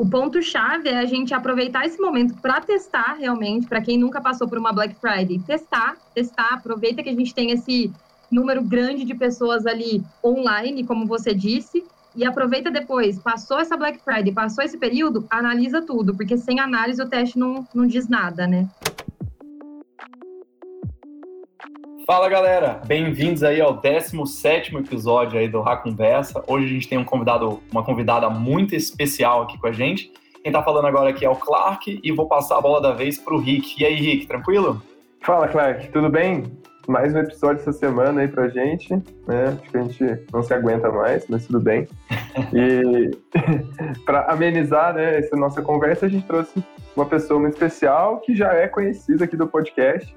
O ponto-chave é a gente aproveitar esse momento para testar realmente, para quem nunca passou por uma Black Friday, testar, testar, aproveita que a gente tem esse número grande de pessoas ali online, como você disse, e aproveita depois, passou essa Black Friday, passou esse período, analisa tudo, porque sem análise o teste não, não diz nada, né? Fala galera, bem-vindos aí ao 17 episódio aí do Conversa. Hoje a gente tem um convidado, uma convidada muito especial aqui com a gente. Quem tá falando agora aqui é o Clark e vou passar a bola da vez pro Rick. E aí, Rick, tranquilo? Fala, Clark, tudo bem? Mais um episódio essa semana aí pra gente, né? Acho que a gente não se aguenta mais, mas tudo bem. E para amenizar né, essa nossa conversa, a gente trouxe uma pessoa muito especial que já é conhecida aqui do podcast,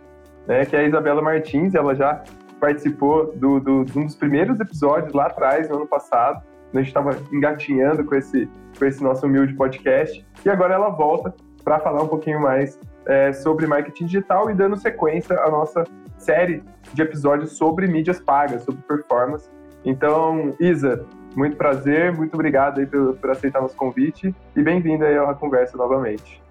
né, que é a Isabela Martins. Ela já participou do, do, de um dos primeiros episódios lá atrás, no ano passado. A gente estava engatinhando com esse, com esse nosso humilde podcast. E agora ela volta para falar um pouquinho mais é, sobre marketing digital e dando sequência à nossa série de episódios sobre mídias pagas, sobre performance. Então, Isa, muito prazer, muito obrigado aí por, por aceitar nosso convite e bem-vinda aí à conversa novamente.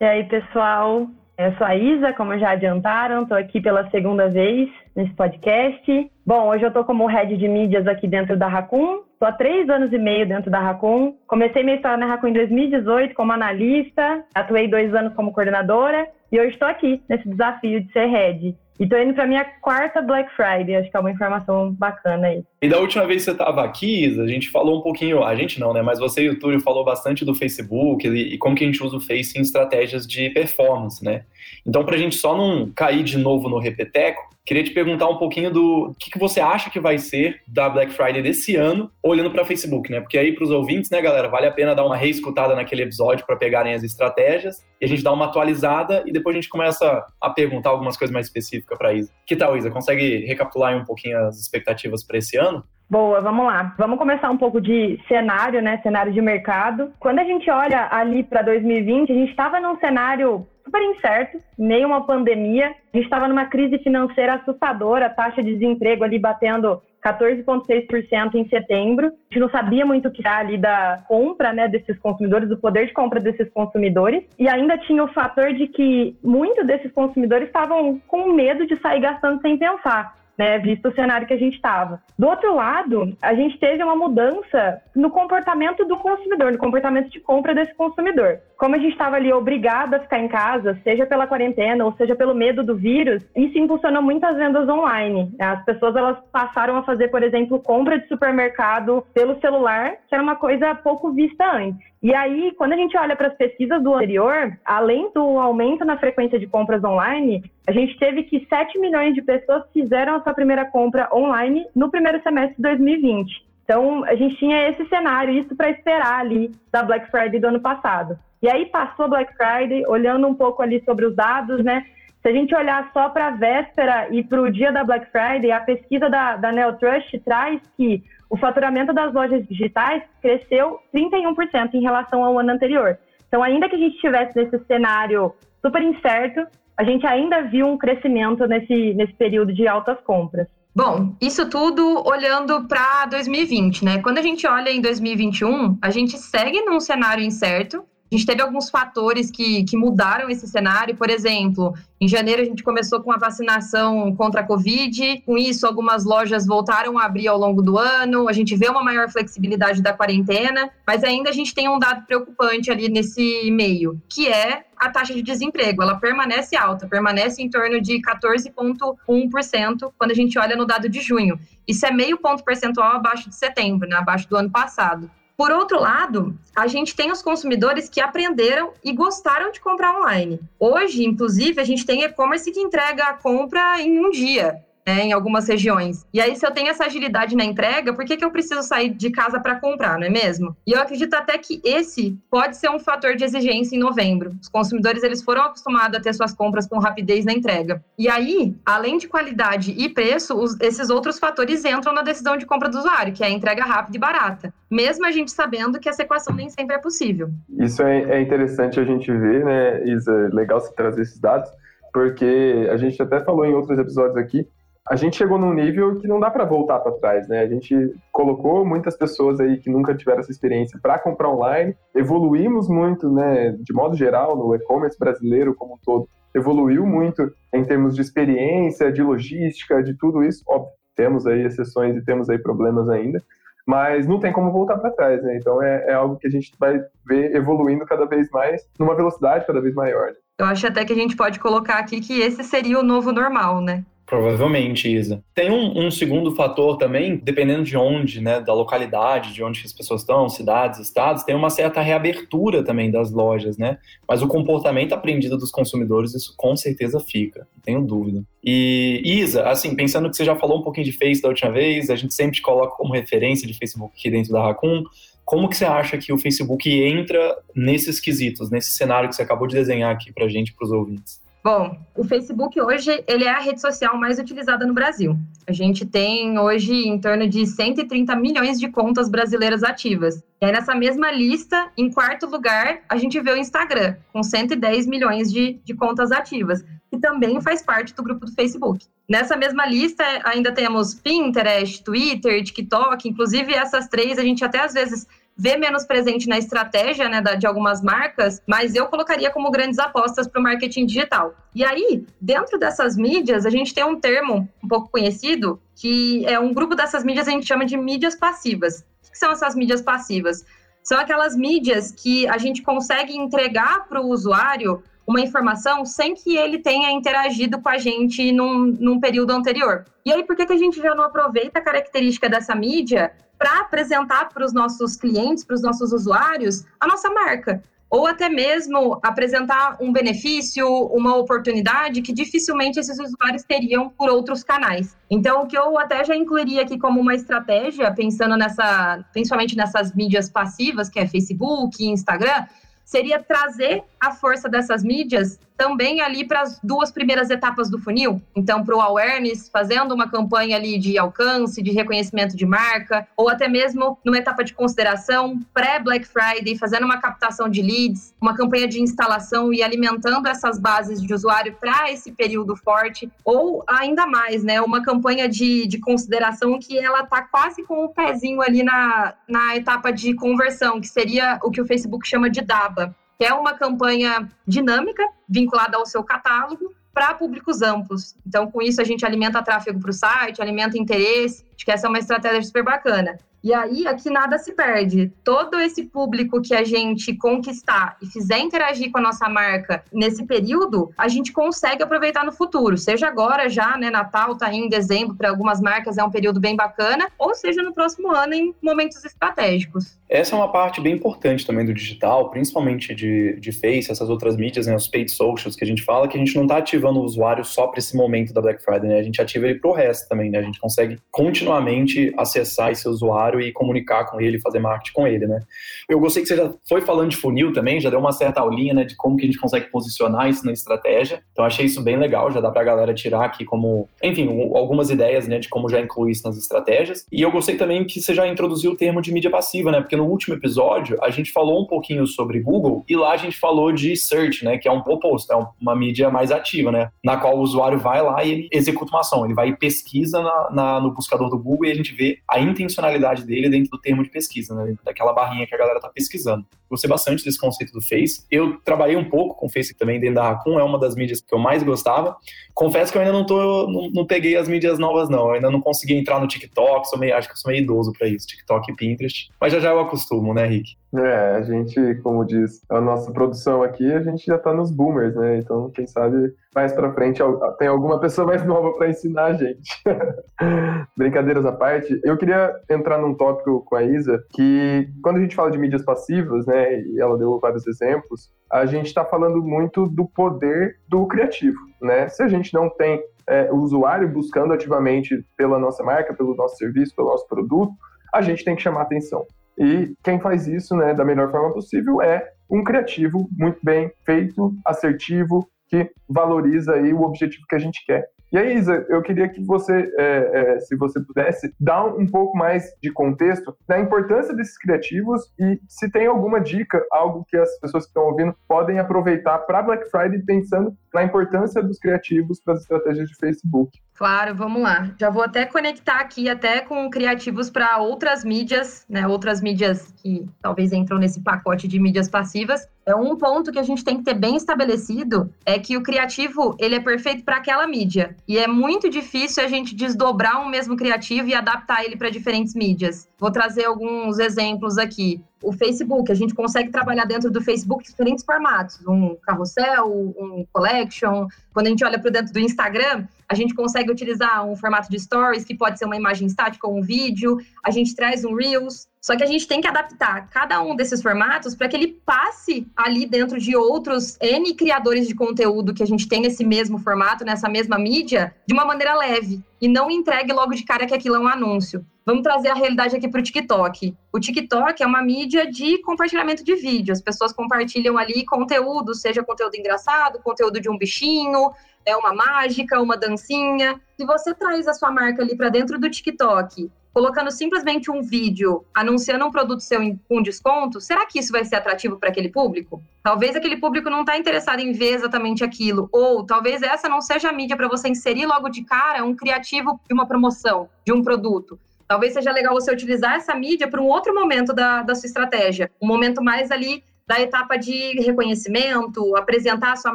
E aí, pessoal? Eu sou a Isa, como já adiantaram, estou aqui pela segunda vez nesse podcast. Bom, hoje eu estou como head de mídias aqui dentro da Raccoon. Estou há três anos e meio dentro da Raccoon. Comecei minha história na Raccoon em 2018 como analista, atuei dois anos como coordenadora e hoje estou aqui nesse desafio de ser head. E tô indo pra minha quarta Black Friday, acho que é uma informação bacana aí. E da última vez que você estava aqui, Isa, a gente falou um pouquinho, a gente não, né? Mas você e o Túlio falou bastante do Facebook e como que a gente usa o Face em estratégias de performance, né? Então, pra gente só não cair de novo no repeteco, Queria te perguntar um pouquinho do que, que você acha que vai ser da Black Friday desse ano, olhando para Facebook, né? Porque aí para os ouvintes, né, galera, vale a pena dar uma reescutada naquele episódio para pegarem as estratégias e a gente dá uma atualizada e depois a gente começa a perguntar algumas coisas mais específicas para Isa. Que tal, Isa? Consegue recapitular um pouquinho as expectativas para esse ano? Boa, vamos lá. Vamos começar um pouco de cenário, né? Cenário de mercado. Quando a gente olha ali para 2020, a gente estava num cenário super incerto, meio uma pandemia. A gente estava numa crise financeira assustadora, a taxa de desemprego ali batendo 14,6% em setembro. A gente não sabia muito o que era ali da compra né, desses consumidores, do poder de compra desses consumidores. E ainda tinha o fator de que muitos desses consumidores estavam com medo de sair gastando sem pensar né, visto o cenário que a gente estava. Do outro lado, a gente teve uma mudança no comportamento do consumidor, no comportamento de compra desse consumidor. Como a gente estava ali obrigado a ficar em casa, seja pela quarentena ou seja pelo medo do vírus, isso impulsionou muitas vendas online. As pessoas elas passaram a fazer, por exemplo, compra de supermercado pelo celular, que era uma coisa pouco vista antes. E aí, quando a gente olha para as pesquisas do anterior, além do aumento na frequência de compras online, a gente teve que 7 milhões de pessoas fizeram a sua primeira compra online no primeiro semestre de 2020. Então, a gente tinha esse cenário, isso para esperar ali da Black Friday do ano passado. E aí passou a Black Friday, olhando um pouco ali sobre os dados, né? Se a gente olhar só para a véspera e para o dia da Black Friday, a pesquisa da, da Neotrust traz que o faturamento das lojas digitais cresceu 31% em relação ao ano anterior. Então, ainda que a gente estivesse nesse cenário super incerto, a gente ainda viu um crescimento nesse, nesse período de altas compras. Bom, isso tudo olhando para 2020, né? Quando a gente olha em 2021, a gente segue num cenário incerto, a gente teve alguns fatores que, que mudaram esse cenário. Por exemplo, em janeiro a gente começou com a vacinação contra a Covid. Com isso, algumas lojas voltaram a abrir ao longo do ano. A gente vê uma maior flexibilidade da quarentena, mas ainda a gente tem um dado preocupante ali nesse meio, que é a taxa de desemprego. Ela permanece alta, permanece em torno de 14,1% quando a gente olha no dado de junho. Isso é meio ponto percentual abaixo de setembro, né, abaixo do ano passado. Por outro lado, a gente tem os consumidores que aprenderam e gostaram de comprar online. Hoje, inclusive, a gente tem e-commerce que entrega a compra em um dia né, em algumas regiões. E aí, se eu tenho essa agilidade na entrega, por que, que eu preciso sair de casa para comprar, não é mesmo? E eu acredito até que esse pode ser um fator de exigência em novembro. Os consumidores eles foram acostumados a ter suas compras com rapidez na entrega. E aí, além de qualidade e preço, os, esses outros fatores entram na decisão de compra do usuário, que é a entrega rápida e barata. Mesmo a gente sabendo que essa equação nem sempre é possível. Isso é, é interessante a gente ver, né, Isa? Legal você trazer esses dados, porque a gente até falou em outros episódios aqui a gente chegou num nível que não dá para voltar para trás, né? A gente colocou muitas pessoas aí que nunca tiveram essa experiência para comprar online, evoluímos muito, né, de modo geral, no e-commerce brasileiro como um todo, evoluiu muito em termos de experiência, de logística, de tudo isso. Óbvio, temos aí exceções e temos aí problemas ainda, mas não tem como voltar para trás, né? Então é, é, algo que a gente vai ver evoluindo cada vez mais, numa velocidade cada vez maior. Né? Eu acho até que a gente pode colocar aqui que esse seria o novo normal, né? Provavelmente, Isa. Tem um, um, segundo fator também, dependendo de onde, né, da localidade, de onde as pessoas estão, cidades, estados, tem uma certa reabertura também das lojas, né? Mas o comportamento aprendido dos consumidores, isso com certeza fica, não tenho dúvida. E, Isa, assim, pensando que você já falou um pouquinho de Face da última vez, a gente sempre te coloca como referência de Facebook aqui dentro da Raccoon, como que você acha que o Facebook entra nesses quesitos, nesse cenário que você acabou de desenhar aqui para a gente, para os ouvintes? Bom, o Facebook hoje ele é a rede social mais utilizada no Brasil. A gente tem hoje em torno de 130 milhões de contas brasileiras ativas. E aí nessa mesma lista, em quarto lugar, a gente vê o Instagram, com 110 milhões de, de contas ativas, que também faz parte do grupo do Facebook. Nessa mesma lista, ainda temos Pinterest, Twitter, TikTok, inclusive essas três a gente até às vezes vê menos presente na estratégia né, de algumas marcas, mas eu colocaria como grandes apostas para o marketing digital. E aí, dentro dessas mídias, a gente tem um termo um pouco conhecido, que é um grupo dessas mídias a gente chama de mídias passivas. O que são essas mídias passivas? São aquelas mídias que a gente consegue entregar para o usuário uma informação sem que ele tenha interagido com a gente num, num período anterior. E aí, por que, que a gente já não aproveita a característica dessa mídia para apresentar para os nossos clientes, para os nossos usuários, a nossa marca? Ou até mesmo apresentar um benefício, uma oportunidade que dificilmente esses usuários teriam por outros canais. Então, o que eu até já incluiria aqui como uma estratégia, pensando nessa, principalmente nessas mídias passivas, que é Facebook, Instagram, seria trazer a força dessas mídias também ali para as duas primeiras etapas do funil. Então, para o awareness, fazendo uma campanha ali de alcance, de reconhecimento de marca, ou até mesmo numa etapa de consideração, pré-Black Friday, fazendo uma captação de leads, uma campanha de instalação e alimentando essas bases de usuário para esse período forte, ou ainda mais, né, uma campanha de, de consideração que ela está quase com o pezinho ali na, na etapa de conversão, que seria o que o Facebook chama de DABA que é uma campanha dinâmica vinculada ao seu catálogo para públicos amplos. Então, com isso, a gente alimenta tráfego para o site, alimenta interesse. Acho que essa é uma estratégia super bacana. E aí, aqui nada se perde. Todo esse público que a gente conquistar e fizer interagir com a nossa marca nesse período, a gente consegue aproveitar no futuro. Seja agora, já, né? Natal tá em dezembro, para algumas marcas é um período bem bacana, ou seja no próximo ano em momentos estratégicos. Essa é uma parte bem importante também do digital, principalmente de, de Face, essas outras mídias, né, os paid socials que a gente fala, que a gente não está ativando o usuário só para esse momento da Black Friday, né? A gente ativa ele para o resto também, né? A gente consegue continuamente acessar esse usuário e comunicar com ele, fazer marketing com ele, né? Eu gostei que você já foi falando de funil também, já deu uma certa aulinha, né, de como que a gente consegue posicionar isso na estratégia. Então achei isso bem legal, já dá para a galera tirar aqui como, enfim, algumas ideias, né, de como já incluir isso nas estratégias. E eu gostei também que você já introduziu o termo de mídia passiva, né? Porque no último episódio, a gente falou um pouquinho sobre Google e lá a gente falou de search, né? Que é um oposto, é uma mídia mais ativa, né? Na qual o usuário vai lá e ele executa uma ação. Ele vai e pesquisa na, na, no buscador do Google e a gente vê a intencionalidade dele dentro do termo de pesquisa, né? Daquela barrinha que a galera tá pesquisando. Gostei bastante desse conceito do Face. Eu trabalhei um pouco com Face também dentro da Raccoon, é uma das mídias que eu mais gostava. Confesso que eu ainda não tô, não, não peguei as mídias novas, não. Eu ainda não consegui entrar no TikTok, sou meio, acho que eu sou meio idoso para isso, TikTok e Pinterest. Mas já já eu acostumo né, Rick? É, a gente, como diz a nossa produção aqui, a gente já tá nos boomers, né? Então, quem sabe mais para frente tem alguma pessoa mais nova para ensinar a gente. Brincadeiras à parte, eu queria entrar num tópico com a Isa que quando a gente fala de mídias passivas, né, e ela deu vários exemplos, a gente está falando muito do poder do criativo, né? Se a gente não tem é, o usuário buscando ativamente pela nossa marca, pelo nosso serviço, pelo nosso produto, a gente tem que chamar atenção. E quem faz isso né, da melhor forma possível é um criativo muito bem feito, assertivo, que valoriza aí o objetivo que a gente quer. E aí, Isa, eu queria que você, é, é, se você pudesse, dar um pouco mais de contexto da importância desses criativos e se tem alguma dica, algo que as pessoas que estão ouvindo podem aproveitar para Black Friday pensando na importância dos criativos para as estratégias de Facebook. Claro, vamos lá. Já vou até conectar aqui até com criativos para outras mídias, né? Outras mídias que talvez entram nesse pacote de mídias passivas. É um ponto que a gente tem que ter bem estabelecido é que o criativo ele é perfeito para aquela mídia e é muito difícil a gente desdobrar um mesmo criativo e adaptar ele para diferentes mídias. Vou trazer alguns exemplos aqui. O Facebook, a gente consegue trabalhar dentro do Facebook diferentes formatos, um carrossel, um collection. Quando a gente olha para dentro do Instagram, a gente consegue utilizar um formato de stories que pode ser uma imagem estática ou um vídeo. A gente traz um reels, só que a gente tem que adaptar cada um desses formatos para que ele passe ali dentro de outros N criadores de conteúdo que a gente tem nesse mesmo formato, nessa mesma mídia, de uma maneira leve e não entregue logo de cara que aquilo é um anúncio. Vamos trazer a realidade aqui para o TikTok. O TikTok é uma mídia de compartilhamento de vídeo. As pessoas compartilham ali conteúdo, seja conteúdo engraçado, conteúdo de um bichinho, é uma mágica, uma dancinha. Se você traz a sua marca ali para dentro do TikTok colocando simplesmente um vídeo anunciando um produto seu com desconto, será que isso vai ser atrativo para aquele público? Talvez aquele público não está interessado em ver exatamente aquilo, ou talvez essa não seja a mídia para você inserir logo de cara um criativo de uma promoção, de um produto. Talvez seja legal você utilizar essa mídia para um outro momento da, da sua estratégia, um momento mais ali da etapa de reconhecimento, apresentar a sua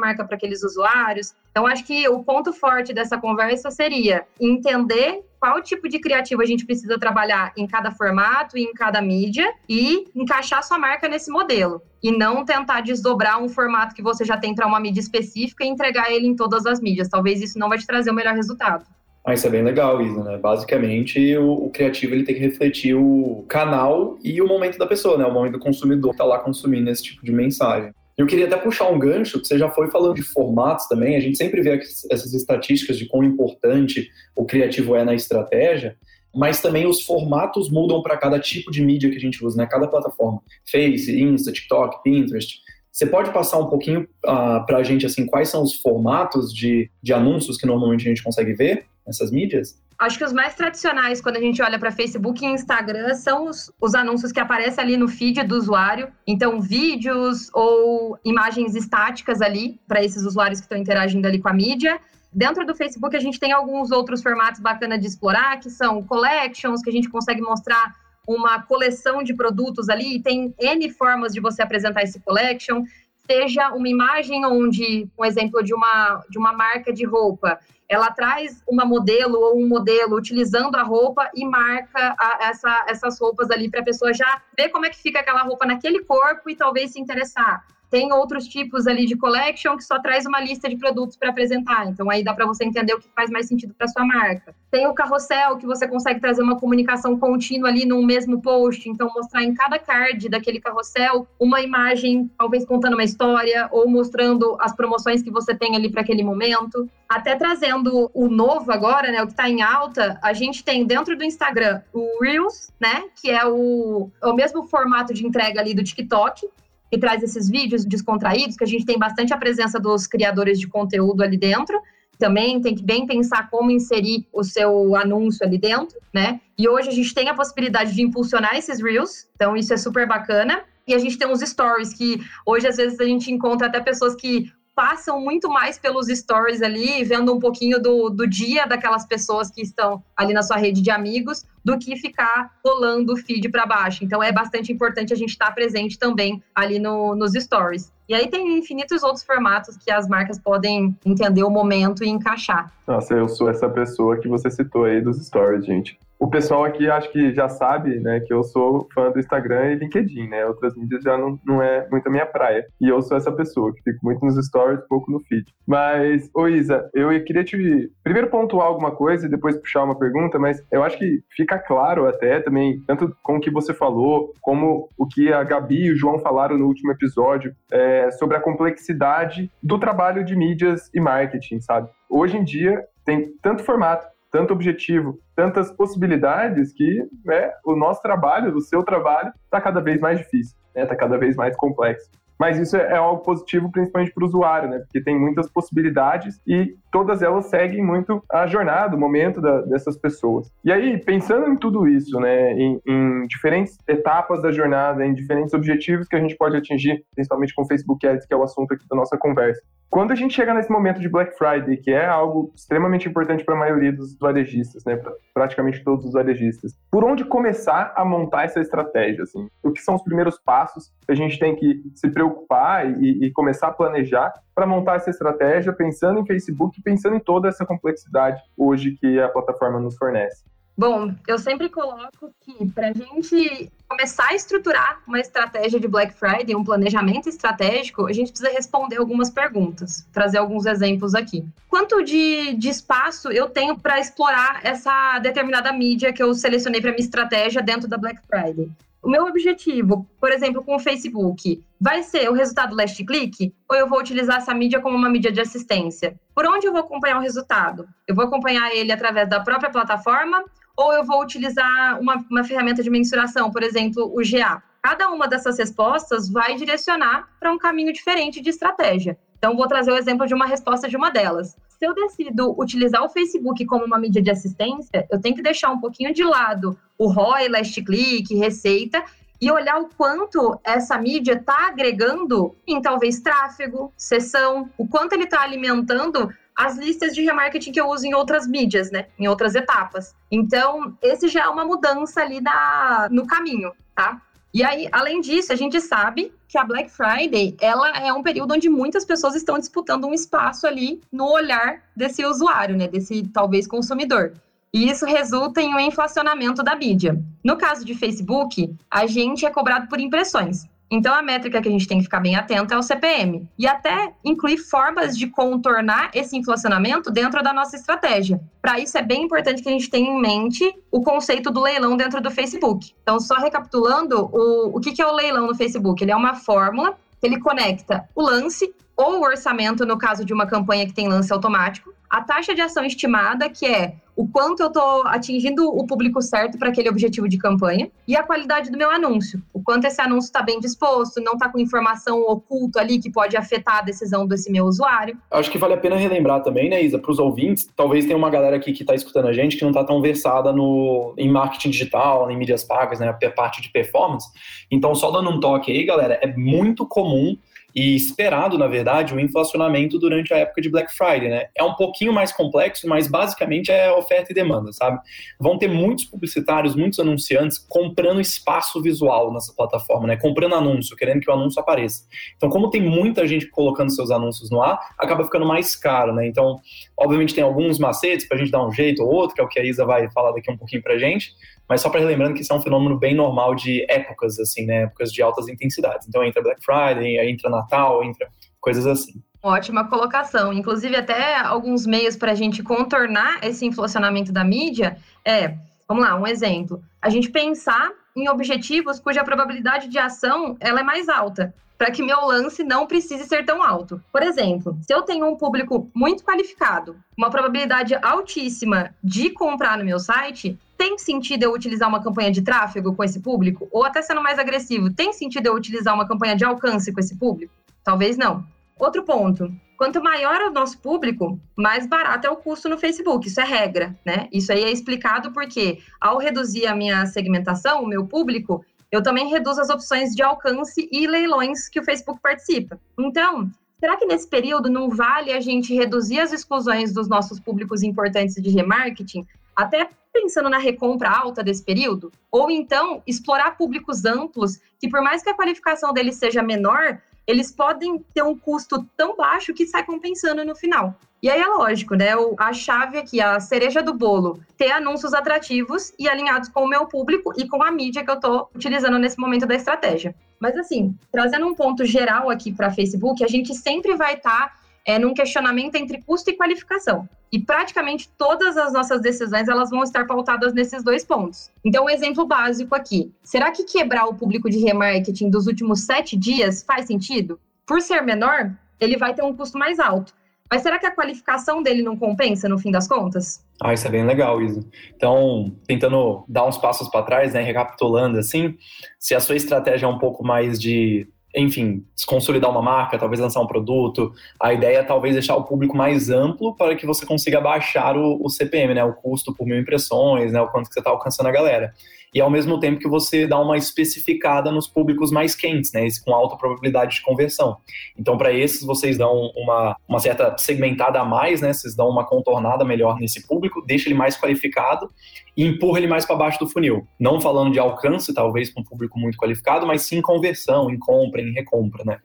marca para aqueles usuários. Então, acho que o ponto forte dessa conversa seria entender qual tipo de criativo a gente precisa trabalhar em cada formato e em cada mídia e encaixar sua marca nesse modelo. E não tentar desdobrar um formato que você já tem para uma mídia específica e entregar ele em todas as mídias. Talvez isso não vai te trazer o melhor resultado. Ah, isso é bem legal, Isa, né? Basicamente, o, o, criativo ele tem que refletir o canal e o momento da pessoa, né? O momento do consumidor que está lá consumindo esse tipo de mensagem. Eu queria até puxar um gancho, que você já foi falando de formatos também, a gente sempre vê essas estatísticas de quão importante o criativo é na estratégia, mas também os formatos mudam para cada tipo de mídia que a gente usa, né? Cada plataforma. Face, Insta, TikTok, Pinterest. Você pode passar um pouquinho uh, ah, para a gente, assim, quais são os formatos de, de anúncios que normalmente a gente consegue ver? Nessas mídias? Acho que os mais tradicionais, quando a gente olha para Facebook e Instagram, são os, os, anúncios que aparecem ali no feed do usuário. Então, vídeos ou imagens estáticas ali, para esses usuários que estão interagindo ali com a mídia. Dentro do Facebook, a gente tem alguns outros formatos bacanas de explorar, que são collections, que a gente consegue mostrar uma coleção de produtos ali, e tem N formas de você apresentar esse collection seja uma imagem onde, um exemplo de uma, de uma marca de roupa, ela traz uma modelo ou um modelo utilizando a roupa e marca a, essa, essas roupas ali para a pessoa já ver como é que fica aquela roupa naquele corpo e talvez se interessar. Tem outros tipos ali de collection que só traz uma lista de produtos para apresentar. Então aí dá para você entender o que faz mais sentido para sua marca. Tem o carrossel que você consegue trazer uma comunicação contínua ali no mesmo post, então mostrar em cada card daquele carrossel uma imagem, talvez contando uma história ou mostrando as promoções que você tem ali para aquele momento. Até trazendo o novo agora, né, o que está em alta, a gente tem dentro do Instagram o Reels, né, que é o, é o mesmo formato de entrega ali do TikTok, que traz esses vídeos descontraídos, que a gente tem bastante a presença dos criadores de conteúdo ali dentro. Também tem que bem pensar como inserir o seu anúncio ali dentro, né? E hoje a gente tem a possibilidade de impulsionar esses Reels, então isso é super bacana. E a gente tem uns stories que hoje às vezes a gente encontra até pessoas que passam muito mais pelos stories ali, vendo um pouquinho do, do dia daquelas pessoas que estão ali na sua rede de amigos, do que ficar rolando o feed para baixo. Então é bastante importante a gente estar tá presente também ali no, nos stories. E aí tem infinitos outros formatos que as marcas podem entender o momento e encaixar. Nossa, eu sou essa pessoa que você citou aí dos stories, gente. O pessoal aqui acho que já sabe, né, que eu sou fã do Instagram e LinkedIn, né? Outras mídias já não, não é muito a minha praia. E eu sou essa pessoa que fico muito nos stories, pouco no feed. Mas, ô Isa, eu queria te primeiro pontuar alguma coisa e depois puxar uma pergunta, mas eu acho que fica claro até também, tanto com o que você falou, como o que a Gabi e o João falaram no último episódio, é, sobre a complexidade do trabalho de mídias e marketing, sabe? Hoje em dia tem tanto formato, tanto objetivo, tantas possibilidades que né, o nosso trabalho, o seu trabalho, está cada vez mais difícil, está né, tá cada vez mais complexo. Mas isso é algo positivo, principalmente para o usuário, né? Porque tem muitas possibilidades e todas elas seguem muito a jornada, o momento da, dessas pessoas. E aí, pensando em tudo isso, né, em, em, diferentes etapas da jornada, em diferentes objetivos que a gente pode atingir, principalmente com o Facebook Ads, que é o assunto aqui da nossa conversa. Quando a gente chega nesse momento de Black Friday, que é algo extremamente importante para a maioria dos varejistas, né, praticamente todos os varejistas, por onde começar a montar essa estratégia? Assim? O que são os primeiros passos que a gente tem que se preocupar e, e começar a planejar para montar essa estratégia, pensando em Facebook, pensando em toda essa complexidade hoje que a plataforma nos fornece? Bom, eu sempre coloco que para a gente começar a estruturar uma estratégia de Black Friday, um planejamento estratégico, a gente precisa responder algumas perguntas, trazer alguns exemplos aqui. Quanto de, de espaço eu tenho para explorar essa determinada mídia que eu selecionei para minha estratégia dentro da Black Friday? O meu objetivo, por exemplo, com o Facebook, vai ser o resultado last click ou eu vou utilizar essa mídia como uma mídia de assistência? Por onde eu vou acompanhar o resultado? Eu vou acompanhar ele através da própria plataforma ou eu vou utilizar uma, uma ferramenta de mensuração, por exemplo, o GA. Cada uma dessas respostas vai direcionar para um caminho diferente de estratégia. Então, vou trazer o exemplo de uma resposta de uma delas. Se eu decido utilizar o Facebook como uma mídia de assistência, eu tenho que deixar um pouquinho de lado o ROI, last click, receita e olhar o quanto essa mídia está agregando em talvez tráfego, sessão, o quanto ele está alimentando as listas de remarketing que eu uso em outras mídias, né? Em outras etapas. Então, esse já é uma mudança ali na, no caminho, tá? E aí, além disso, a gente sabe que a Black Friday, ela é um período onde muitas pessoas estão disputando um espaço ali no olhar desse usuário, né? Desse, talvez, consumidor. E isso resulta em um inflacionamento da mídia. No caso de Facebook, a gente é cobrado por impressões. Então, a métrica que a gente tem que ficar bem atento é o CPM. E até incluir formas de contornar esse inflacionamento dentro da nossa estratégia. Para isso, é bem importante que a gente tenha em mente o conceito do leilão dentro do Facebook. Então, só recapitulando, o, o que, que é o leilão no Facebook? Ele é uma fórmula ele conecta o lance ou o orçamento, no caso de uma campanha que tem lance automático, a taxa de ação estimada, que é o quanto eu estou atingindo o público certo para aquele objetivo de campanha, e a qualidade do meu anúncio, o quanto esse anúncio está bem disposto, não está com informação oculta ali que pode afetar a decisão desse meu usuário. Acho que vale a pena relembrar também, né, Isa, para os ouvintes, talvez tenha uma galera aqui que está escutando a gente que não está tão versada no, em marketing digital, em mídias pagas, né, a parte de performance. Então, só dando um toque aí, galera, é muito comum e esperado, na verdade, o inflacionamento durante a época de Black Friday, né? É um pouquinho mais complexo, mas basicamente é oferta e demanda, sabe? Vão ter muitos publicitários, muitos anunciantes comprando espaço visual nessa plataforma, né? Comprando anúncio, querendo que o anúncio apareça. Então, como tem muita gente colocando seus anúncios no ar, acaba ficando mais caro, né? Então, obviamente tem alguns macetes pra gente dar um jeito ou outro, que é o que a Isa vai falar daqui um pouquinho pra gente, mas só para relembrando que isso é um fenômeno bem normal de épocas, assim, né? Épocas de altas intensidades. Então entra Black Friday, entra Natal, entra coisas assim. Ótima colocação. Inclusive, até alguns meios para a gente contornar esse inflacionamento da mídia é, vamos lá, um exemplo. A gente pensar em objetivos cuja probabilidade de ação ela é mais alta para que meu lance não precise ser tão alto. Por exemplo, se eu tenho um público muito qualificado, uma probabilidade altíssima de comprar no meu site, tem sentido eu utilizar uma campanha de tráfego com esse público? Ou até sendo mais agressivo, tem sentido eu utilizar uma campanha de alcance com esse público? Talvez não. Outro ponto. Quanto maior é o nosso público, mais barato é o custo no Facebook. Isso é regra, né? Isso aí é explicado porque, ao reduzir a minha segmentação, o meu público, eu também reduzo as opções de alcance e leilões que o Facebook participa. Então, será que nesse período não vale a gente reduzir as exclusões dos nossos públicos importantes de remarketing, até pensando na recompra alta desse período? Ou então explorar públicos amplos que, por mais que a qualificação deles seja menor, eles podem ter um custo tão baixo que sai compensando no final. E aí é lógico, né? A chave aqui, a cereja do bolo, ter anúncios atrativos e alinhados com o meu público e com a mídia que eu estou utilizando nesse momento da estratégia. Mas assim, trazendo um ponto geral aqui para Facebook, a gente sempre vai estar tá, é, num questionamento entre custo e qualificação. E praticamente todas as nossas decisões elas vão estar pautadas nesses dois pontos. Então, um exemplo básico aqui: será que quebrar o público de remarketing dos últimos sete dias faz sentido? Por ser menor, ele vai ter um custo mais alto. Mas será que a qualificação dele não compensa no fim das contas? Ah, isso é bem legal, Isa. Então, tentando dar uns passos para trás, né, recapitulando assim, se a sua estratégia é um pouco mais de enfim, consolidar uma marca, talvez lançar um produto. A ideia é talvez deixar o público mais amplo para que você consiga baixar o, o CPM, né? O custo por mil impressões, né? O quanto que você está alcançando a galera e ao mesmo tempo que você dá uma especificada nos públicos mais quentes, né, com alta probabilidade de conversão. Então, para esses, vocês dão uma, uma certa segmentada a mais, né, vocês dão uma contornada melhor nesse público, deixa ele mais qualificado e empurra ele mais para baixo do funil. Não falando de alcance, talvez, para um público muito qualificado, mas sim conversão, em compra, em recompra, né.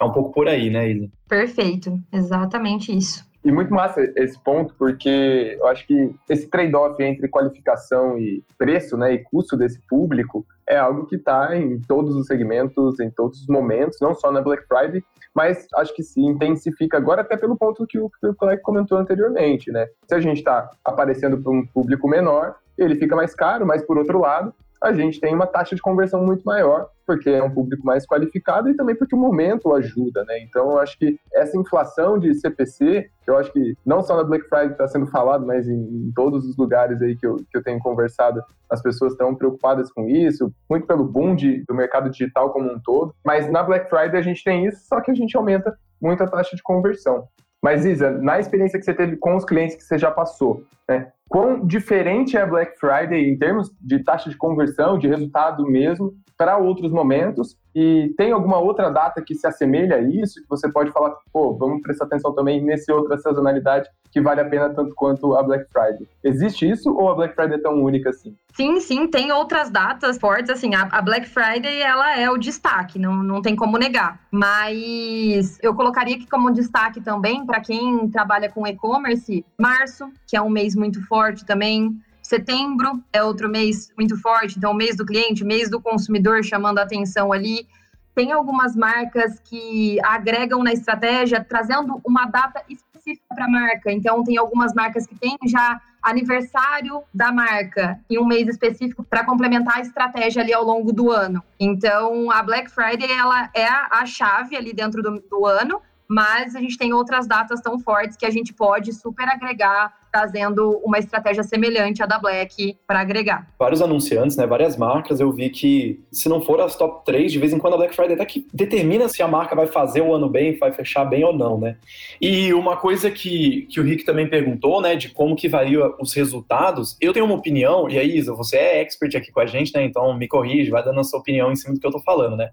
É um pouco por aí, né, Isa? Perfeito, exatamente isso. E muito massa esse ponto, porque eu acho que esse trade-off entre qualificação e preço, né, e custo desse público, é algo que está em todos os segmentos, em todos os momentos, não só na Black Friday, mas acho que se intensifica agora até pelo ponto que o, que o colega comentou anteriormente, né? Se a gente está aparecendo para um público menor, ele fica mais caro, mas por outro lado, a gente tem uma taxa de conversão muito maior, porque é um público mais qualificado e também porque o momento ajuda, né? Então, eu acho que essa inflação de CPC, eu acho que não só na Black Friday está sendo falado, mas em, em, todos os lugares aí que eu, que eu tenho conversado, as pessoas estão preocupadas com isso, muito pelo boom de, do mercado digital como um todo. Mas na Black Friday a gente tem isso, só que a gente aumenta muito a taxa de conversão. Mas, Isa, na experiência que você teve com os clientes que você já passou, né, quão diferente é Black Friday em termos de taxa de conversão, de resultado mesmo, para outros momentos? E tem alguma outra data que se assemelha a isso, que você pode falar, pô, vamos prestar atenção também nesse outra sazonalidade que vale a pena tanto quanto a Black Friday? Existe isso ou a Black Friday é tão única assim? Sim, sim, tem outras datas fortes, assim, a, Black Friday, ela é o destaque, não, não tem como negar. Mas eu colocaria aqui como destaque também, para quem trabalha com e-commerce, março, que é um mês muito forte também, Setembro é outro mês muito forte, então mês do cliente, mês do consumidor chamando a atenção ali. Tem algumas marcas que agregam na estratégia, trazendo uma data específica para a marca. Então, tem algumas marcas que têm já aniversário da marca em um mês específico para complementar a estratégia ali ao longo do ano. Então, a Black Friday ela é a chave ali dentro do, do ano, mas a gente tem outras datas tão fortes que a gente pode super agregar trazendo uma estratégia semelhante à da Black para agregar. Vários anunciantes, né, várias marcas, eu vi que se não for as top 3, de vez em quando a Black Friday até que determina se a marca vai fazer o ano bem, vai fechar bem ou não, né? E uma coisa que, que o Rick também perguntou, né, de como que varia os resultados, eu tenho uma opinião, e aí, Isa, você é expert aqui com a gente, né, então me corrige, vai dando a sua opinião em cima do que eu tô falando, né?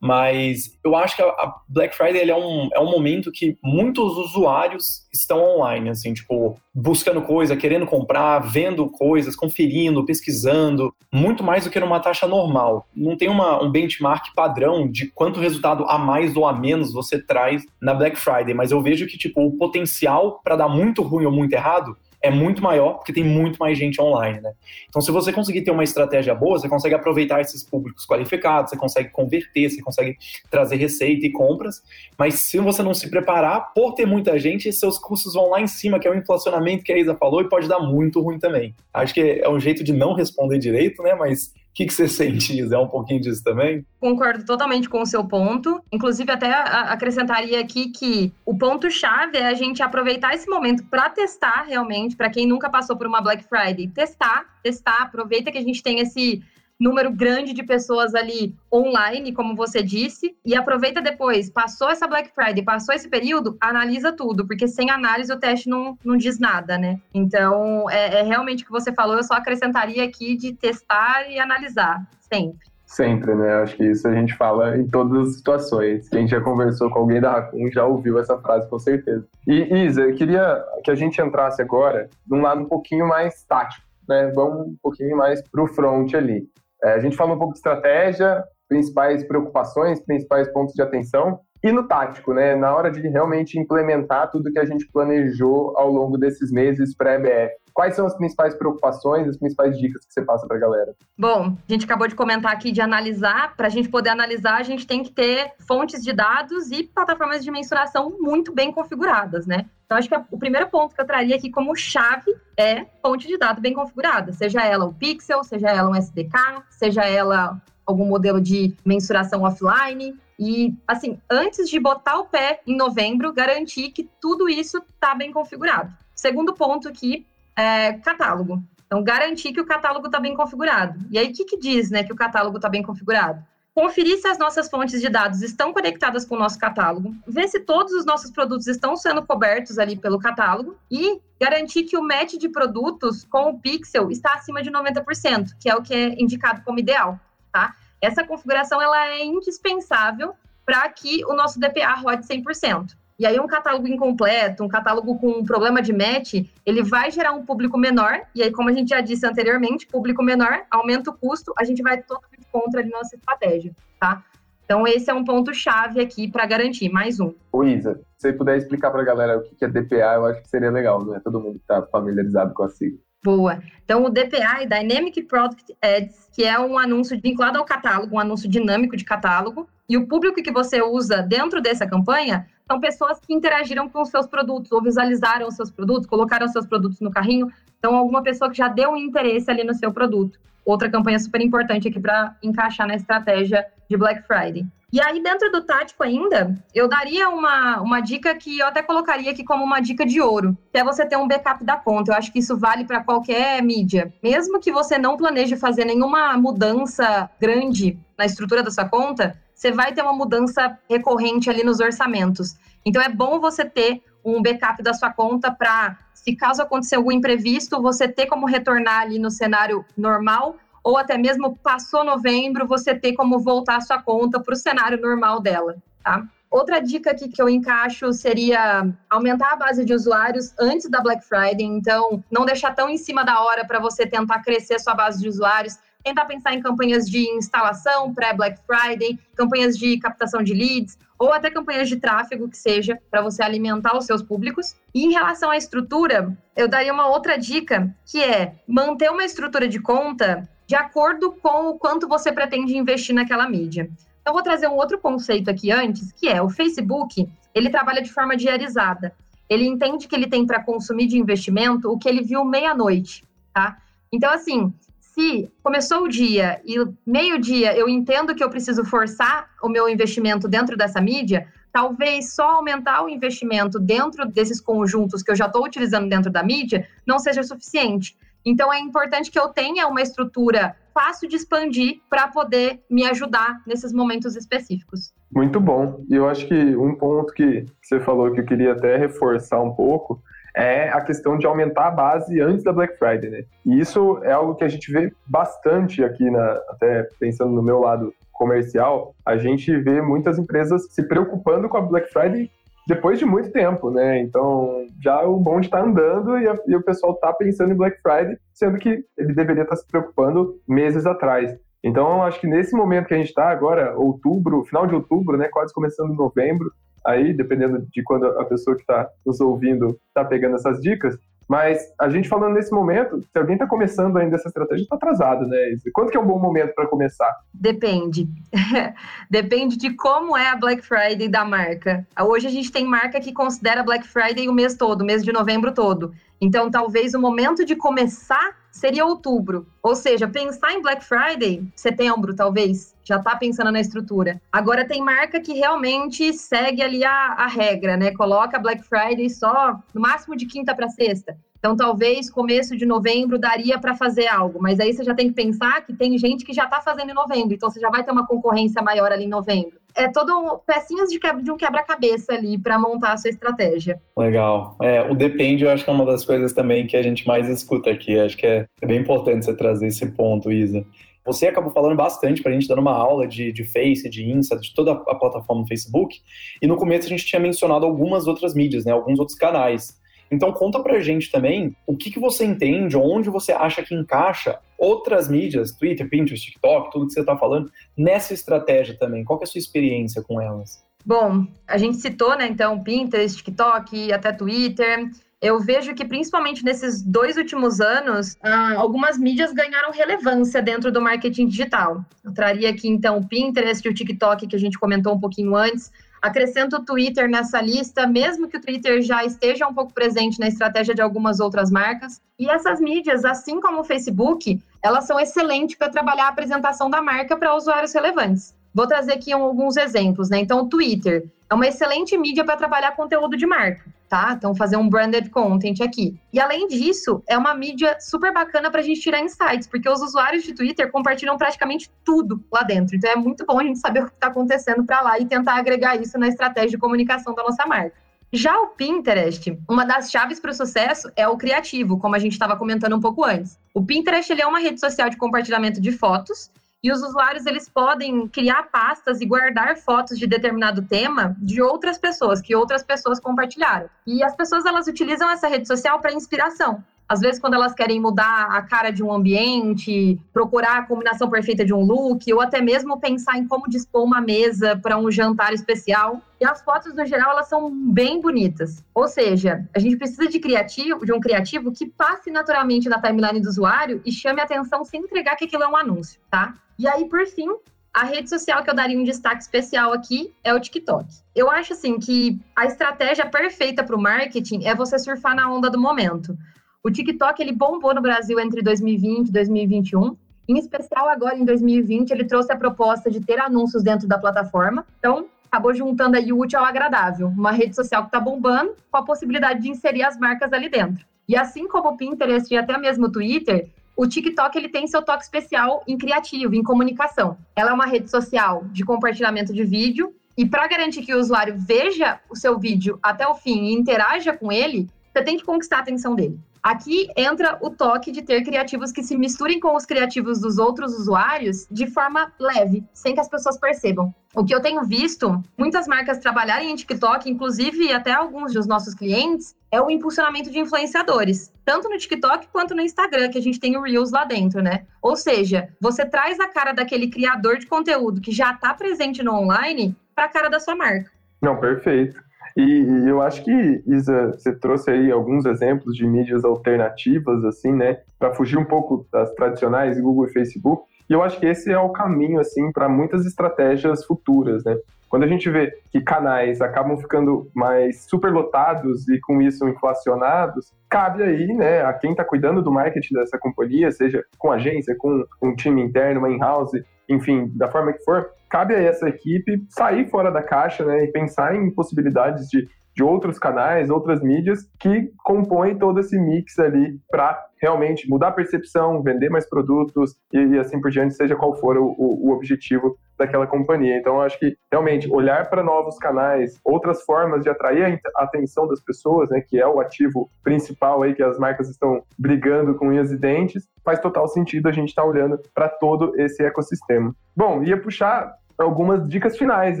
Mas eu acho que a Black Friday é, um, é um momento que muitos usuários estão online, assim, tipo, buscando coisa, querendo comprar, vendo coisas, conferindo, pesquisando, muito mais do que numa taxa normal. Não tem uma, um benchmark padrão de quanto resultado a mais ou a menos você traz na Black Friday, mas eu vejo que tipo o potencial para dar muito ruim ou muito errado é muito maior porque tem muito mais gente online, né? Então, se você conseguir ter uma estratégia boa, você consegue aproveitar esses públicos qualificados, você consegue converter, você consegue trazer receita e compras, mas se você não se preparar, por ter muita gente, seus custos vão lá em cima, que é o inflacionamento que a Isa falou, e pode dar muito ruim também. Acho que é um jeito de não responder direito, né? Mas que, que você sente, Isa? É um pouquinho disso também? Concordo totalmente com o seu ponto. Inclusive, até acrescentaria aqui que o ponto-chave é a gente aproveitar esse momento para testar realmente, para quem nunca passou por uma Black Friday, testar, testar, aproveita que a gente tem esse número grande de pessoas ali online, como você disse, e aproveita depois, passou essa Black Friday, passou esse período, analisa tudo, porque sem análise o teste não, não diz nada, né? Então, é, é realmente o que você falou, eu só acrescentaria aqui de testar e analisar, sempre. Sempre, né? Acho que isso a gente fala em todas as situações. Quem já conversou com alguém da Raccoon já ouviu essa frase com certeza. E Isa, eu queria que a gente entrasse agora num lado um pouquinho mais tático, né? Vamos um pouquinho mais para o front ali. É, a gente falou um pouco de estratégia, principais preocupações, principais pontos de atenção. E no tático, né? Na hora de realmente implementar tudo que a gente planejou ao longo desses meses pré-BF. Quais são as principais preocupações, as principais dicas que você passa para a galera? Bom, a gente acabou de comentar aqui de analisar. Para a gente poder analisar, a gente tem que ter fontes de dados e plataformas de mensuração muito bem configuradas, né? Então, acho que o primeiro ponto que eu traria aqui como chave é fonte de dados bem configurada, seja ela o Pixel, seja ela um SDK, seja ela algum modelo de mensuração offline. E, assim, antes de botar o pé em novembro, garantir que tudo isso está bem configurado. Segundo ponto aqui é catálogo. Então, garantir que o catálogo está bem configurado. E aí, o que, que diz né, que o catálogo está bem configurado? conferir se as nossas fontes de dados estão conectadas com o nosso catálogo, ver se todos os nossos produtos estão sendo cobertos ali pelo catálogo e garantir que o match de produtos com o pixel está acima de 90%, que é o que é indicado como ideal, tá? Essa configuração ela é indispensável para que o nosso DPA rode 100%. E aí, um catálogo incompleto, um catálogo com um problema de match, ele vai gerar um público menor. E aí, como a gente já disse anteriormente, público menor aumenta o custo, a gente vai totalmente contra a nossa estratégia, tá? Então, esse é um ponto-chave aqui para garantir. Mais um. Ô, Isa, se você puder explicar para a galera o que é DPA, eu acho que seria legal, não é todo mundo que está familiarizado com a sigla. Boa. Então, o DPA Dynamic Product Ads, que é um anúncio vinculado ao catálogo, um anúncio dinâmico de catálogo. E o público que você usa dentro dessa campanha são pessoas que interagiram com os seus produtos, ou visualizaram os seus produtos, colocaram os seus produtos no carrinho. Então, alguma pessoa que já deu um interesse ali no seu produto. Outra campanha super importante aqui para encaixar na estratégia de Black Friday. E aí, dentro do tático ainda, eu daria uma, uma dica que eu até colocaria aqui como uma dica de ouro, que é você ter um backup da conta. Eu acho que isso vale para qualquer mídia. Mesmo que você não planeje fazer nenhuma mudança grande na estrutura da sua conta, você vai ter uma mudança recorrente ali nos orçamentos. Então, é bom você ter um backup da sua conta para, se caso acontecer algum imprevisto, você ter como retornar ali no cenário normal ou até mesmo passou novembro, você ter como voltar a sua conta para o cenário normal dela, tá? Outra dica aqui que eu encaixo seria aumentar a base de usuários antes da Black Friday, então não deixar tão em cima da hora para você tentar crescer sua base de usuários, tentar pensar em campanhas de instalação pré-Black Friday, campanhas de captação de leads, ou até campanhas de tráfego que seja, para você alimentar os seus públicos. E em relação à estrutura, eu daria uma outra dica, que é manter uma estrutura de conta de acordo com o quanto você pretende investir naquela mídia. Então, vou trazer um outro conceito aqui antes, que é o Facebook, ele trabalha de forma diarizada. Ele entende que ele tem para consumir de investimento o que ele viu meia-noite, tá? Então, assim, se começou o dia e meio-dia eu entendo que eu preciso forçar o meu investimento dentro dessa mídia, talvez só aumentar o investimento dentro desses conjuntos que eu já estou utilizando dentro da mídia não seja suficiente. Então, é importante que eu tenha uma estrutura fácil de expandir para poder me ajudar nesses momentos específicos. Muito bom. E eu acho que um ponto que você falou que eu queria até reforçar um pouco é a questão de aumentar a base antes da Black Friday, né? E isso é algo que a gente vê bastante aqui, na, até pensando no meu lado comercial, a gente vê muitas empresas se preocupando com a Black Friday depois de muito tempo, né? Então já o bonde está andando e, a, e, o pessoal está pensando em Black Friday, sendo que ele deveria estar tá se preocupando meses atrás. Então acho que nesse momento que a gente está agora, outubro, final de outubro, né? Quase começando novembro, aí dependendo de quando a pessoa que está nos ouvindo está pegando essas dicas, mas a gente falando nesse momento, se alguém está começando ainda essa estratégia, está atrasado, né? Quanto que é um bom momento para começar? Depende. Depende de como é a Black Friday da marca. Hoje a gente tem marca que considera Black Friday o mês todo, o mês de novembro todo. Então, talvez o momento de começar seria outubro. Ou seja, pensar em Black Friday, setembro, talvez, já está pensando na estrutura. Agora, tem marca que realmente segue ali a, a regra, né? Coloca Black Friday só no máximo de quinta para sexta. Então, talvez começo de novembro daria para fazer algo, mas aí você já tem que pensar que tem gente que já está fazendo em novembro, então você já vai ter uma concorrência maior ali em novembro. É todo pecinhas de, de um quebra-cabeça ali para montar a sua estratégia. Legal. É, o depende, eu acho que é uma das coisas também que a gente mais escuta aqui. Acho que é, é bem importante você trazer esse ponto, Isa. Você acabou falando bastante para a gente, dando uma aula de, de Face, de Insta, de toda a plataforma do Facebook. E no começo a gente tinha mencionado algumas outras mídias, né, alguns outros canais. Então conta pra gente também o que, que você entende, onde você acha que encaixa outras mídias, Twitter, Pinterest, TikTok, tudo que você está falando, nessa estratégia também. Qual é a sua experiência com elas? Bom, a gente citou, né, então, Pinterest, TikTok, até Twitter. Eu vejo que, principalmente nesses dois últimos anos, ah, algumas mídias ganharam relevância dentro do marketing digital. Eu traria aqui, então, o Pinterest e o TikTok, que a gente comentou um pouquinho antes, Acrescento o Twitter nessa lista, mesmo que o Twitter já esteja um pouco presente na estratégia de algumas outras marcas. E essas mídias, assim como o Facebook, elas são excelentes para trabalhar a apresentação da marca para usuários relevantes. Vou trazer aqui alguns exemplos, né? Então, o Twitter é uma excelente mídia para trabalhar conteúdo de marca. Tá? Então, fazer um branded content aqui. E além disso, é uma mídia super bacana para a gente tirar insights, porque os usuários de Twitter compartilham praticamente tudo lá dentro. Então, é muito bom a gente saber o que está acontecendo para lá e tentar agregar isso na estratégia de comunicação da nossa marca. Já o Pinterest, uma das chaves para o sucesso é o criativo, como a gente estava comentando um pouco antes. O Pinterest ele é uma rede social de compartilhamento de fotos e os usuários eles podem criar pastas e guardar fotos de determinado tema de outras pessoas que outras pessoas compartilharam. E as pessoas elas utilizam essa rede social para inspiração. Às vezes, quando elas querem mudar a cara de um ambiente, procurar a combinação perfeita de um look, ou até mesmo pensar em como dispor uma mesa para um jantar especial. E as fotos, no geral, elas são bem bonitas. Ou seja, a gente precisa de criativo, de um criativo que passe naturalmente na timeline do usuário e chame a atenção sem entregar que aquilo é um anúncio, tá? E aí, por fim, a rede social que eu daria um destaque especial aqui é o TikTok. Eu acho assim que a estratégia perfeita para o marketing é você surfar na onda do momento. O TikTok ele bombou no Brasil entre 2020 e 2021. Em especial agora em 2020 ele trouxe a proposta de ter anúncios dentro da plataforma. Então acabou juntando aí o útil ao agradável, uma rede social que está bombando com a possibilidade de inserir as marcas ali dentro. E assim como o Pinterest e até mesmo o Twitter, o TikTok ele tem seu toque especial em criativo, em comunicação. Ela é uma rede social de compartilhamento de vídeo e para garantir que o usuário veja o seu vídeo até o fim e interaja com ele, você tem que conquistar a atenção dele. Aqui entra o toque de ter criativos que se misturem com os criativos dos outros usuários de forma leve, sem que as pessoas percebam. O que eu tenho visto muitas marcas trabalharem em TikTok, inclusive até alguns dos nossos clientes, é o impulsionamento de influenciadores, tanto no TikTok quanto no Instagram, que a gente tem o Reels lá dentro, né? Ou seja, você traz a cara daquele criador de conteúdo que já está presente no online para a cara da sua marca. Não, perfeito. E eu acho que, Isa, você trouxe aí alguns exemplos de mídias alternativas, assim, né, para fugir um pouco das tradicionais, Google e Facebook. E eu acho que esse é o caminho, assim, para muitas estratégias futuras, né? Quando a gente vê que canais acabam ficando mais superlotados e com isso inflacionados, cabe aí, né, a quem está cuidando do marketing dessa companhia, seja com agência, com um time interno, uma in-house, enfim, da forma que for, cabe a essa equipe sair fora da caixa, né, e pensar em possibilidades de de outros canais, outras mídias que compõem todo esse mix ali para realmente mudar a percepção, vender mais produtos e, e, assim por diante, seja qual for o, o, objetivo daquela companhia. Então, acho que realmente olhar para novos canais, outras formas de atrair a atenção das pessoas, né, que é o ativo principal aí que as marcas estão brigando com unhas e dentes, faz total sentido a gente estar tá olhando para todo esse ecossistema. Bom, ia puxar algumas dicas finais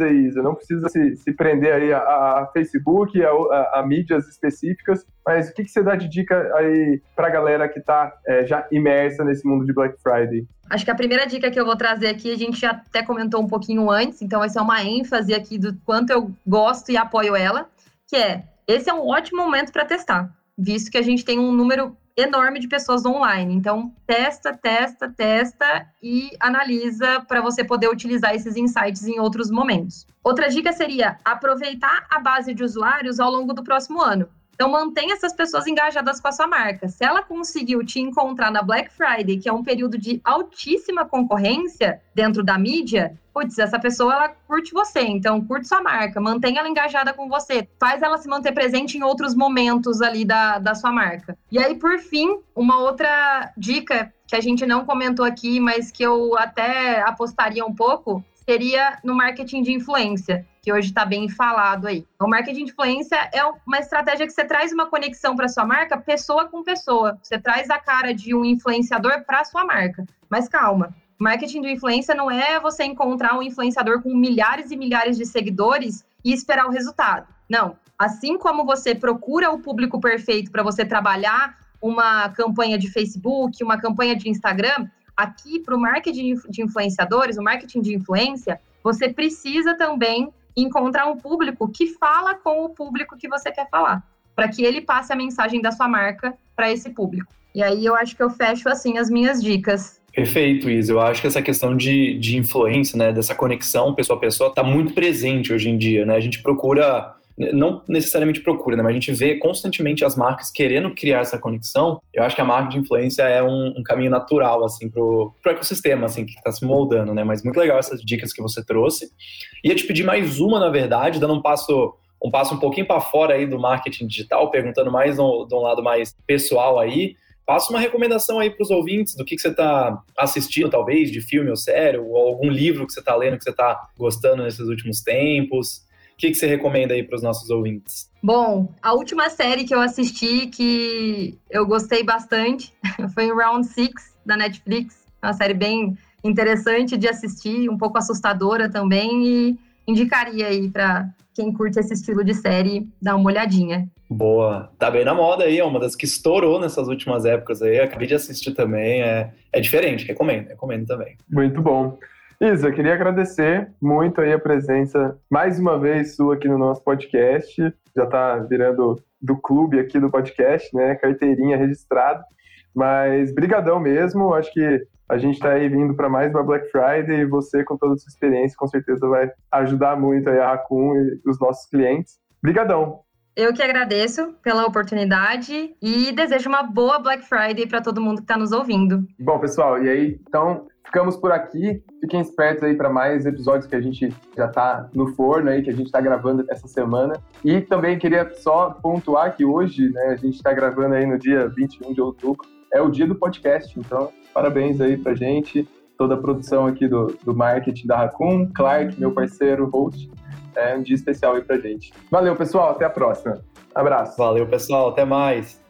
aí, você não precisa se, se prender aí a, a Facebook, a, a, a, mídias específicas, mas o que, que você dá de dica aí pra galera que tá é, já imersa nesse mundo de Black Friday? Acho que a primeira dica que eu vou trazer aqui, a gente já até comentou um pouquinho antes, então vai ser uma ênfase aqui do quanto eu gosto e apoio ela, que é, esse é um ótimo momento para testar, visto que a gente tem um número enorme de pessoas online. Então, testa, testa, testa e analisa para você poder utilizar esses insights em outros momentos. Outra dica seria aproveitar a base de usuários ao longo do próximo ano. Então, mantenha essas pessoas engajadas com a sua marca. Se ela conseguiu te encontrar na Black Friday, que é um período de altíssima concorrência dentro da mídia, putz, essa pessoa ela curte você, então curte sua marca, mantenha ela engajada com você, faz ela se manter presente em outros momentos ali da, da sua marca. E aí, por fim, uma outra dica que a gente não comentou aqui, mas que eu até apostaria um pouco, seria no marketing de influência que hoje está bem falado aí. O marketing de influência é uma estratégia que você traz uma conexão para sua marca, pessoa com pessoa. Você traz a cara de um influenciador para sua marca. Mas calma, marketing de influência não é você encontrar um influenciador com milhares e milhares de seguidores e esperar o resultado. Não. Assim como você procura o público perfeito para você trabalhar uma campanha de Facebook, uma campanha de Instagram, aqui para o marketing de influenciadores, o marketing de influência, você precisa também encontrar um público que fala com o público que você quer falar, para que ele passe a mensagem da sua marca para esse público. E aí eu acho que eu fecho assim as minhas dicas. Perfeito, Isa. Eu acho que essa questão de, de influência, né, dessa conexão pessoa a pessoa, está muito presente hoje em dia. Né? A gente procura não necessariamente procura, né? Mas a gente vê constantemente as marcas querendo criar essa conexão. Eu acho que a marca de influência é um, um caminho natural, assim, pro, pro ecossistema, assim, que está se moldando, né? Mas muito legal essas dicas que você trouxe. Ia te pedir mais uma, na verdade, dando um passo um passo um pouquinho para fora aí do marketing digital, perguntando mais de um lado mais pessoal aí. Passa uma recomendação aí para os ouvintes do que, que você está assistindo, talvez, de filme ou série, ou algum livro que você está lendo que você está gostando nesses últimos tempos. O que, que você recomenda aí para os nossos ouvintes? Bom, a última série que eu assisti que eu gostei bastante foi o Round Six da Netflix. Uma série bem interessante de assistir, um pouco assustadora também, e indicaria aí para quem curte esse estilo de série dar uma olhadinha. Boa. Tá bem na moda aí, é uma das que estourou nessas últimas épocas aí. Acabei de assistir também. É, é diferente, recomendo, recomendo também. Muito bom. Isa, queria agradecer muito aí a presença, mais uma vez, sua aqui no nosso podcast. Já tá virando do clube aqui do podcast, né? Carteirinha registrada. Mas brigadão mesmo, acho que a gente está aí vindo para mais uma Black Friday e você, com toda a sua experiência, com certeza vai ajudar muito aí a Raccoon e os nossos clientes. Brigadão! Eu que agradeço pela oportunidade e desejo uma boa Black Friday para todo mundo que está nos ouvindo. Bom, pessoal, e aí, então, ficamos por aqui. Fiquem espertos aí para mais episódios que a gente já está no forno aí, que a gente está gravando essa semana. E também queria só pontuar que hoje, né, a gente está gravando aí no dia 21 de outubro, é o dia do podcast, então parabéns aí pra gente, toda a produção aqui do, do marketing da Raccoon, Clark, meu parceiro, host, é um dia especial aí pra gente. Valeu, pessoal. Até a próxima. Abraço. Valeu, pessoal. Até mais.